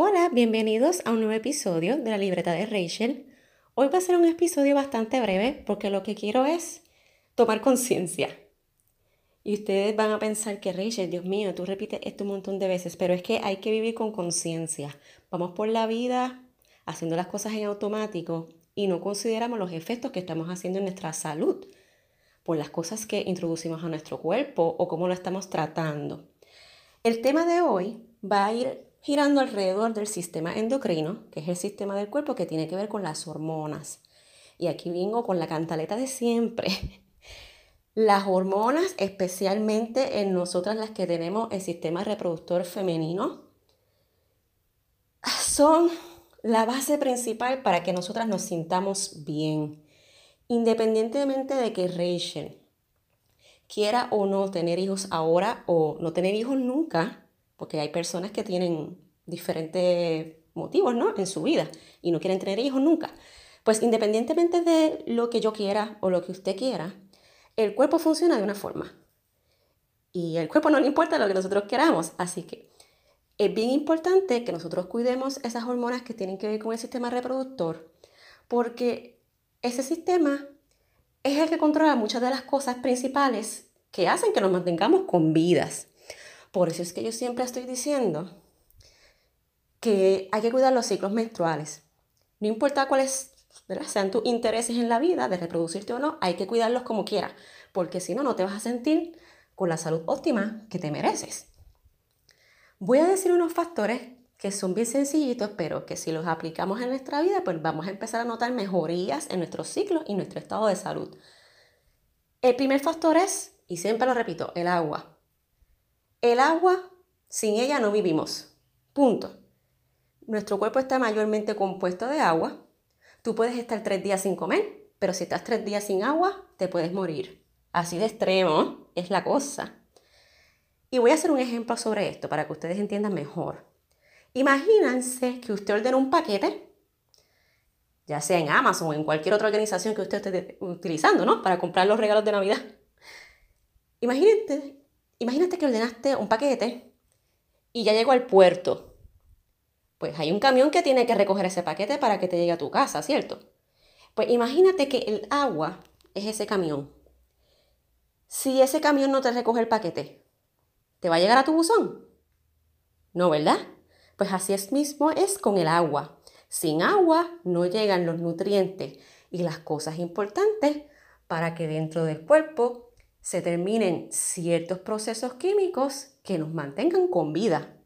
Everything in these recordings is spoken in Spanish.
Hola, bienvenidos a un nuevo episodio de la libreta de Rachel. Hoy va a ser un episodio bastante breve porque lo que quiero es tomar conciencia. Y ustedes van a pensar que Rachel, Dios mío, tú repites esto un montón de veces, pero es que hay que vivir con conciencia. Vamos por la vida haciendo las cosas en automático y no consideramos los efectos que estamos haciendo en nuestra salud por las cosas que introducimos a nuestro cuerpo o cómo lo estamos tratando. El tema de hoy va a ir girando alrededor del sistema endocrino, que es el sistema del cuerpo que tiene que ver con las hormonas. Y aquí vengo con la cantaleta de siempre. Las hormonas, especialmente en nosotras las que tenemos el sistema reproductor femenino, son la base principal para que nosotras nos sintamos bien. Independientemente de que Rachel quiera o no tener hijos ahora o no tener hijos nunca, porque hay personas que tienen diferentes motivos, ¿no? En su vida y no quieren tener hijos nunca. Pues independientemente de lo que yo quiera o lo que usted quiera, el cuerpo funciona de una forma. Y el cuerpo no le importa lo que nosotros queramos. Así que es bien importante que nosotros cuidemos esas hormonas que tienen que ver con el sistema reproductor, porque ese sistema es el que controla muchas de las cosas principales que hacen que nos mantengamos con vidas. Por eso es que yo siempre estoy diciendo que hay que cuidar los ciclos menstruales. No importa cuáles sean tus intereses en la vida, de reproducirte o no, hay que cuidarlos como quiera, porque si no, no te vas a sentir con la salud óptima que te mereces. Voy a decir unos factores que son bien sencillitos, pero que si los aplicamos en nuestra vida, pues vamos a empezar a notar mejorías en nuestros ciclos y nuestro estado de salud. El primer factor es, y siempre lo repito, el agua. El agua, sin ella no vivimos. Punto. Nuestro cuerpo está mayormente compuesto de agua. Tú puedes estar tres días sin comer, pero si estás tres días sin agua, te puedes morir. Así de extremo es la cosa. Y voy a hacer un ejemplo sobre esto para que ustedes entiendan mejor. Imagínense que usted ordena un paquete, ya sea en Amazon o en cualquier otra organización que usted esté utilizando, ¿no? Para comprar los regalos de Navidad. Imagínate imagínate que ordenaste un paquete y ya llegó al puerto. Pues hay un camión que tiene que recoger ese paquete para que te llegue a tu casa, ¿cierto? Pues imagínate que el agua es ese camión. Si ese camión no te recoge el paquete, ¿te va a llegar a tu buzón? No, ¿verdad? Pues así es mismo es con el agua. Sin agua no llegan los nutrientes y las cosas importantes para que dentro del cuerpo se terminen ciertos procesos químicos que nos mantengan con vida.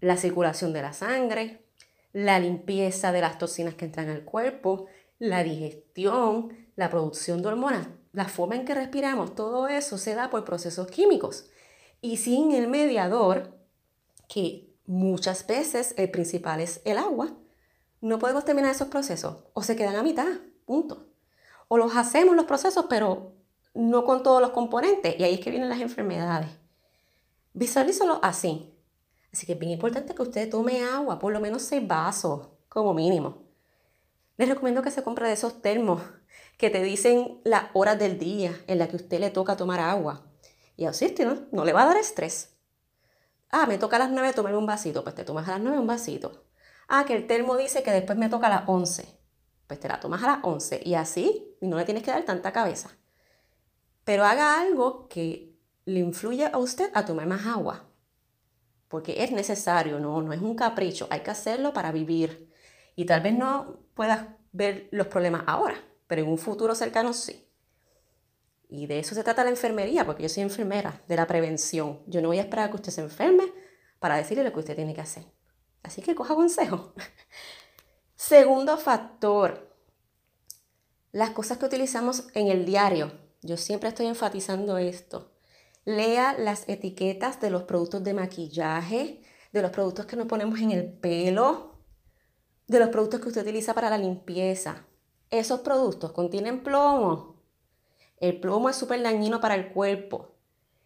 La circulación de la sangre, la limpieza de las toxinas que entran al cuerpo, la digestión, la producción de hormonas, la forma en que respiramos, todo eso se da por procesos químicos. Y sin el mediador, que muchas veces el principal es el agua, no podemos terminar esos procesos o se quedan a mitad, punto. O los hacemos los procesos, pero no con todos los componentes. Y ahí es que vienen las enfermedades. Visualízalo así. Así que es bien importante que usted tome agua, por lo menos seis vasos, como mínimo. Les recomiendo que se compre de esos termos que te dicen las horas del día en las que usted le toca tomar agua. Y así ¿no? no le va a dar estrés. Ah, me toca a las 9 tomar un vasito, pues te tomas a las 9 un vasito. Ah, que el termo dice que después me toca a las 11, pues te la tomas a las 11 y así y no le tienes que dar tanta cabeza pero haga algo que le influya a usted a tomar más agua, porque es necesario, no, no es un capricho, hay que hacerlo para vivir. Y tal vez no puedas ver los problemas ahora, pero en un futuro cercano sí. Y de eso se trata la enfermería, porque yo soy enfermera, de la prevención. Yo no voy a esperar a que usted se enferme para decirle lo que usted tiene que hacer. Así que coja consejo. Segundo factor, las cosas que utilizamos en el diario yo siempre estoy enfatizando esto. Lea las etiquetas de los productos de maquillaje, de los productos que nos ponemos en el pelo, de los productos que usted utiliza para la limpieza. Esos productos contienen plomo. El plomo es súper dañino para el cuerpo.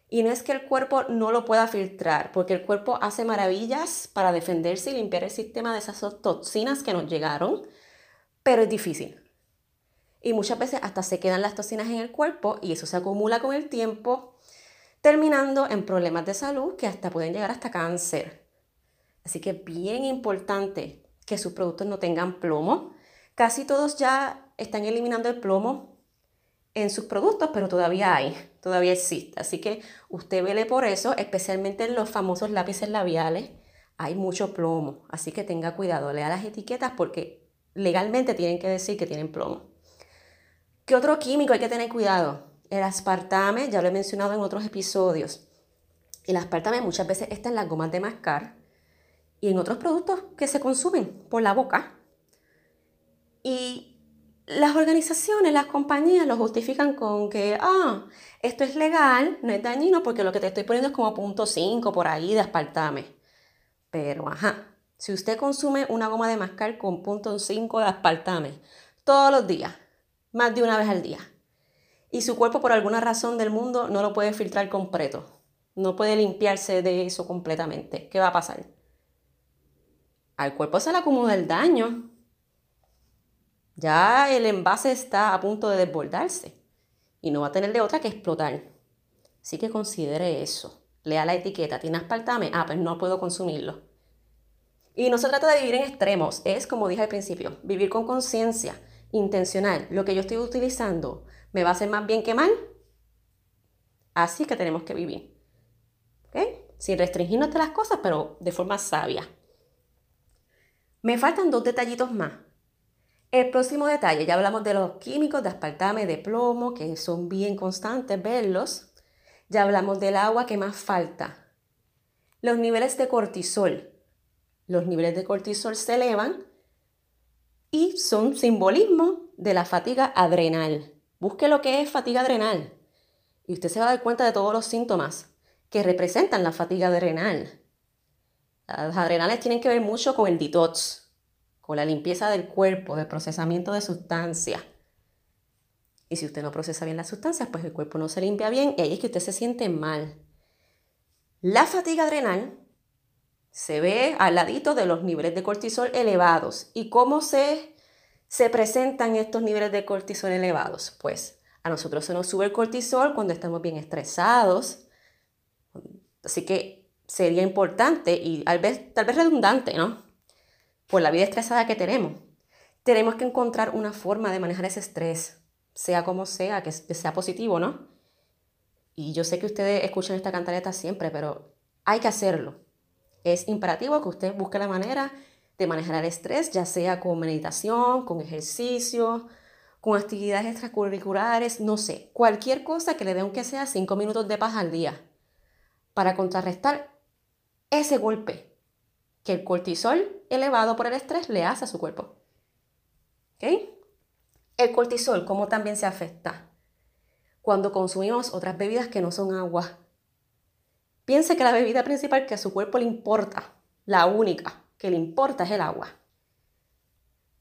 Y no es que el cuerpo no lo pueda filtrar, porque el cuerpo hace maravillas para defenderse y limpiar el sistema de esas toxinas que nos llegaron, pero es difícil. Y muchas veces hasta se quedan las toxinas en el cuerpo y eso se acumula con el tiempo, terminando en problemas de salud que hasta pueden llegar hasta cáncer. Así que bien importante que sus productos no tengan plomo. Casi todos ya están eliminando el plomo en sus productos, pero todavía hay, todavía existe. Así que usted vele por eso, especialmente en los famosos lápices labiales, hay mucho plomo. Así que tenga cuidado, lea las etiquetas porque legalmente tienen que decir que tienen plomo. ¿Qué otro químico hay que tener cuidado? El aspartame, ya lo he mencionado en otros episodios. El aspartame muchas veces está en las gomas de mascar y en otros productos que se consumen por la boca. Y las organizaciones, las compañías lo justifican con que, ah, esto es legal, no es dañino porque lo que te estoy poniendo es como punto 5 por ahí de aspartame. Pero, ajá, si usted consume una goma de mascar con punto 5 de aspartame todos los días, más de una vez al día, y su cuerpo por alguna razón del mundo no lo puede filtrar completo, no puede limpiarse de eso completamente, ¿qué va a pasar? Al cuerpo se le acumula el daño, ya el envase está a punto de desbordarse y no va a tener de otra que explotar. Así que considere eso. Lea la etiqueta, ¿tiene aspartame? Ah, pues no puedo consumirlo. Y no se trata de vivir en extremos, es como dije al principio, vivir con conciencia, intencional. Lo que yo estoy utilizando me va a hacer más bien que mal. Así que tenemos que vivir. Sin restringirnos de las cosas, pero de forma sabia. Me faltan dos detallitos más el próximo detalle, ya hablamos de los químicos de aspartame, de plomo, que son bien constantes verlos. Ya hablamos del agua que más falta. Los niveles de cortisol. Los niveles de cortisol se elevan y son simbolismo de la fatiga adrenal. Busque lo que es fatiga adrenal y usted se va a dar cuenta de todos los síntomas que representan la fatiga adrenal. Las adrenales tienen que ver mucho con el detox, con la limpieza del cuerpo, del procesamiento de sustancias. Y si usted no procesa bien las sustancias, pues el cuerpo no se limpia bien y ahí es que usted se siente mal. La fatiga adrenal se ve al ladito de los niveles de cortisol elevados. ¿Y cómo se, se presentan estos niveles de cortisol elevados? Pues a nosotros se nos sube el cortisol cuando estamos bien estresados. Así que sería importante y tal vez, tal vez redundante, ¿no? por la vida estresada que tenemos. Tenemos que encontrar una forma de manejar ese estrés, sea como sea, que sea positivo, ¿no? Y yo sé que ustedes escuchan esta cantaleta siempre, pero hay que hacerlo. Es imperativo que usted busque la manera de manejar el estrés, ya sea con meditación, con ejercicio, con actividades extracurriculares, no sé, cualquier cosa que le dé aunque sea cinco minutos de paz al día para contrarrestar ese golpe que el cortisol elevado por el estrés le hace a su cuerpo. ¿Ok? El cortisol, ¿cómo también se afecta? Cuando consumimos otras bebidas que no son agua. Piense que la bebida principal que a su cuerpo le importa, la única que le importa es el agua.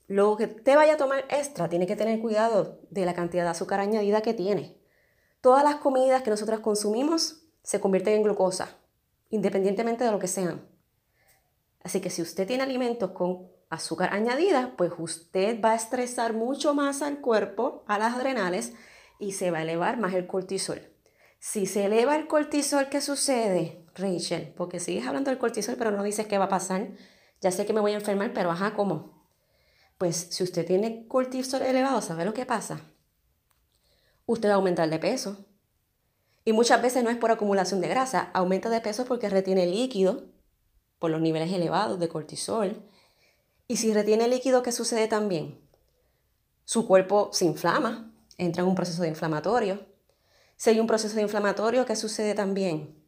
Lo que te vaya a tomar extra tiene que tener cuidado de la cantidad de azúcar añadida que tiene. Todas las comidas que nosotros consumimos se convierten en glucosa, independientemente de lo que sean. Así que si usted tiene alimentos con azúcar añadida, pues usted va a estresar mucho más al cuerpo, a las adrenales, y se va a elevar más el cortisol. Si se eleva el cortisol, ¿qué sucede, Rachel? Porque sigues hablando del cortisol, pero no dices qué va a pasar. Ya sé que me voy a enfermar, pero ajá, ¿cómo? Pues si usted tiene cortisol elevado, ¿sabe lo que pasa? Usted va a aumentar de peso. Y muchas veces no es por acumulación de grasa, aumenta de peso porque retiene líquido por los niveles elevados de cortisol. Y si retiene líquido, ¿qué sucede también? Su cuerpo se inflama, entra en un proceso de inflamatorio. Si hay un proceso inflamatorio, ¿qué sucede también?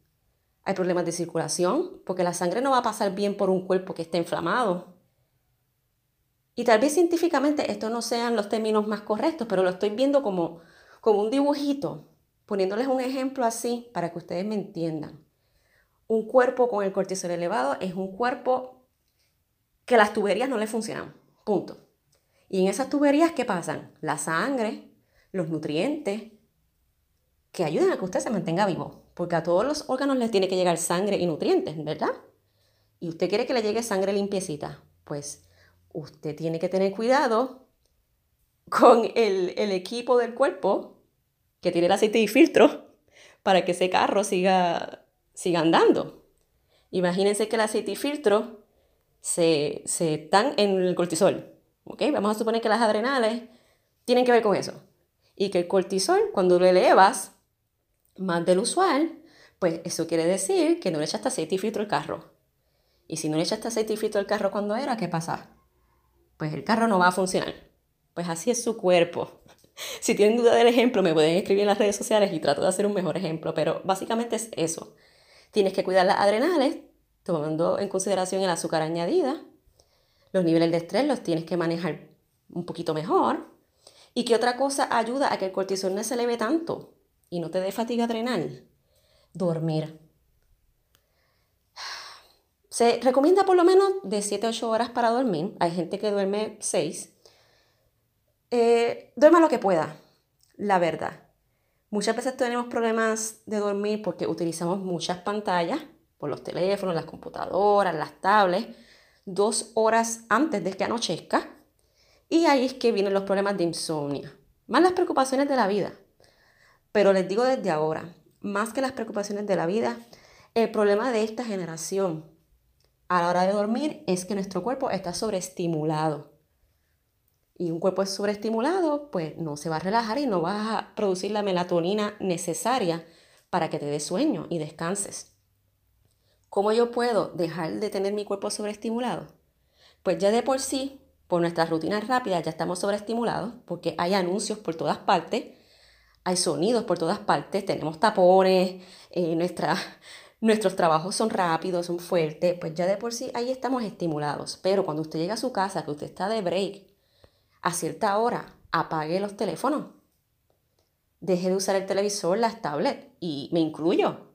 Hay problemas de circulación, porque la sangre no va a pasar bien por un cuerpo que esté inflamado. Y tal vez científicamente estos no sean los términos más correctos, pero lo estoy viendo como, como un dibujito, poniéndoles un ejemplo así para que ustedes me entiendan. Un cuerpo con el cortisol elevado es un cuerpo que las tuberías no le funcionan. Punto. Y en esas tuberías, ¿qué pasan? La sangre, los nutrientes, que ayudan a que usted se mantenga vivo. Porque a todos los órganos les tiene que llegar sangre y nutrientes, ¿verdad? Y usted quiere que le llegue sangre limpiecita. Pues usted tiene que tener cuidado con el, el equipo del cuerpo que tiene el aceite y filtro para que ese carro siga siga andando. Imagínense que el aceite y filtro se, se están en el cortisol. ¿ok? Vamos a suponer que las adrenales tienen que ver con eso. Y que el cortisol, cuando lo elevas más del usual, pues eso quiere decir que no le echaste aceite y filtro al carro. Y si no le echaste aceite y filtro al carro cuando era, ¿qué pasa? Pues el carro no va a funcionar. Pues así es su cuerpo. Si tienen duda del ejemplo, me pueden escribir en las redes sociales y trato de hacer un mejor ejemplo, pero básicamente es eso. Tienes que cuidar las adrenales, tomando en consideración el azúcar añadida. Los niveles de estrés los tienes que manejar un poquito mejor. ¿Y qué otra cosa ayuda a que el cortisol no se eleve tanto y no te dé fatiga adrenal? Dormir. Se recomienda por lo menos de 7 a 8 horas para dormir. Hay gente que duerme 6. Eh, duerma lo que pueda, la verdad. Muchas veces tenemos problemas de dormir porque utilizamos muchas pantallas, por los teléfonos, las computadoras, las tablets, dos horas antes de que anochezca. Y ahí es que vienen los problemas de insomnio, más las preocupaciones de la vida. Pero les digo desde ahora, más que las preocupaciones de la vida, el problema de esta generación a la hora de dormir es que nuestro cuerpo está sobreestimulado y un cuerpo sobreestimulado, pues no se va a relajar y no va a producir la melatonina necesaria para que te dé sueño y descanses. ¿Cómo yo puedo dejar de tener mi cuerpo sobreestimulado? Pues ya de por sí, por nuestras rutinas rápidas, ya estamos sobreestimulados porque hay anuncios por todas partes, hay sonidos por todas partes, tenemos tapones, eh, nuestros trabajos son rápidos, son fuertes, pues ya de por sí ahí estamos estimulados. Pero cuando usted llega a su casa, que usted está de break, a cierta hora apague los teléfonos. Deje de usar el televisor, las tablets y me incluyo.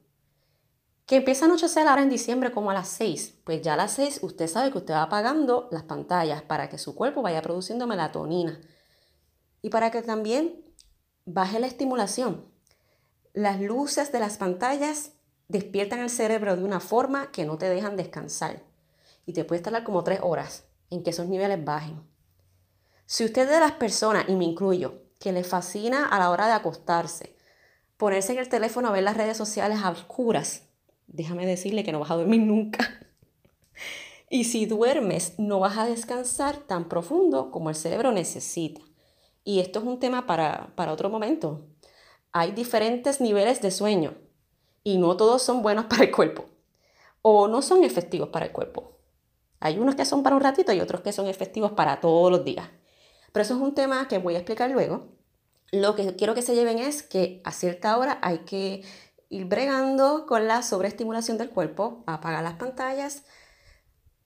Que empieza a anochecer ahora en diciembre como a las 6. Pues ya a las 6 usted sabe que usted va apagando las pantallas para que su cuerpo vaya produciendo melatonina. Y para que también baje la estimulación. Las luces de las pantallas despiertan el cerebro de una forma que no te dejan descansar. Y te puede tardar como 3 horas en que esos niveles bajen. Si usted es de las personas, y me incluyo, que le fascina a la hora de acostarse, ponerse en el teléfono a ver las redes sociales a oscuras, déjame decirle que no vas a dormir nunca. Y si duermes, no vas a descansar tan profundo como el cerebro necesita. Y esto es un tema para, para otro momento. Hay diferentes niveles de sueño y no todos son buenos para el cuerpo o no son efectivos para el cuerpo. Hay unos que son para un ratito y otros que son efectivos para todos los días. Pero eso es un tema que voy a explicar luego. Lo que quiero que se lleven es que a cierta hora hay que ir bregando con la sobreestimulación del cuerpo, apagar las pantallas,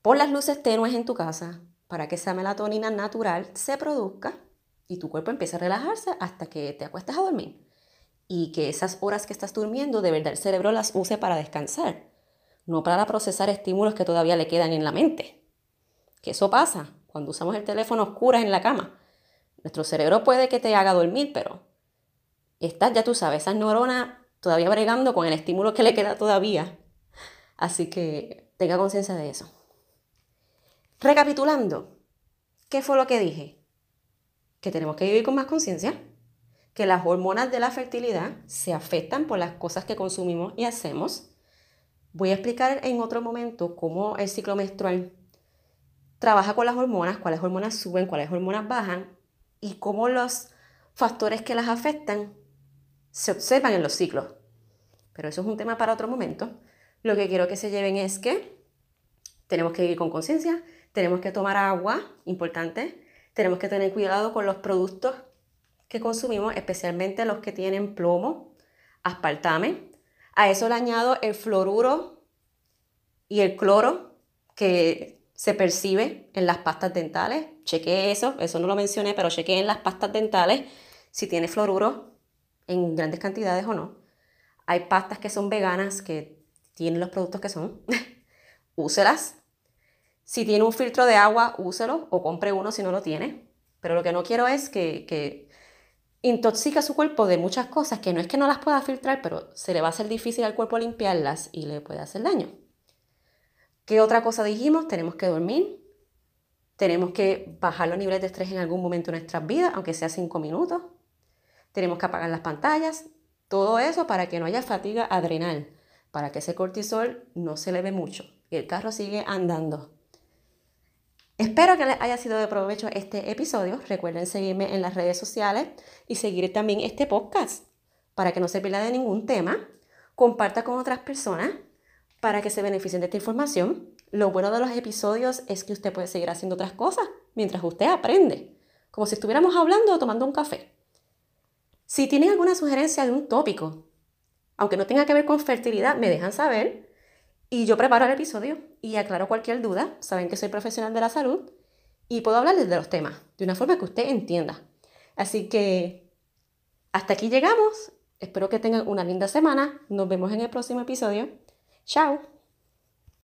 pon las luces tenues en tu casa para que esa melatonina natural se produzca y tu cuerpo empiece a relajarse hasta que te acuestes a dormir. Y que esas horas que estás durmiendo, de verdad el cerebro las use para descansar, no para procesar estímulos que todavía le quedan en la mente. Que eso pasa, cuando usamos el teléfono oscuras en la cama. Nuestro cerebro puede que te haga dormir, pero estás, ya tú sabes, esas neuronas todavía bregando con el estímulo que le queda todavía. Así que tenga conciencia de eso. Recapitulando, ¿qué fue lo que dije? Que tenemos que vivir con más conciencia, que las hormonas de la fertilidad se afectan por las cosas que consumimos y hacemos. Voy a explicar en otro momento cómo el ciclo menstrual trabaja con las hormonas, cuáles hormonas suben, cuáles hormonas bajan y cómo los factores que las afectan se observan en los ciclos. Pero eso es un tema para otro momento. Lo que quiero que se lleven es que tenemos que vivir con conciencia, tenemos que tomar agua, importante, tenemos que tener cuidado con los productos que consumimos, especialmente los que tienen plomo, aspartame. A eso le añado el fluoruro y el cloro, que se percibe en las pastas dentales. Chequé eso, eso no lo mencioné, pero chequé en las pastas dentales si tiene fluoruro en grandes cantidades o no. Hay pastas que son veganas que tienen los productos que son. Úselas. Si tiene un filtro de agua, úselo o compre uno si no lo tiene. Pero lo que no quiero es que, que intoxica su cuerpo de muchas cosas que no es que no las pueda filtrar, pero se le va a hacer difícil al cuerpo limpiarlas y le puede hacer daño. ¿Qué otra cosa dijimos? Tenemos que dormir, tenemos que bajar los niveles de estrés en algún momento de nuestras vidas, aunque sea cinco minutos. Tenemos que apagar las pantallas, todo eso para que no haya fatiga adrenal, para que ese cortisol no se eleve mucho y el carro sigue andando. Espero que les haya sido de provecho este episodio. Recuerden seguirme en las redes sociales y seguir también este podcast para que no se pierda de ningún tema. Comparta con otras personas para que se beneficien de esta información. Lo bueno de los episodios es que usted puede seguir haciendo otras cosas mientras usted aprende, como si estuviéramos hablando o tomando un café. Si tienen alguna sugerencia de un tópico, aunque no tenga que ver con fertilidad, me dejan saber y yo preparo el episodio y aclaro cualquier duda. Saben que soy profesional de la salud y puedo hablarles de los temas de una forma que usted entienda. Así que hasta aquí llegamos. Espero que tengan una linda semana. Nos vemos en el próximo episodio. Chao.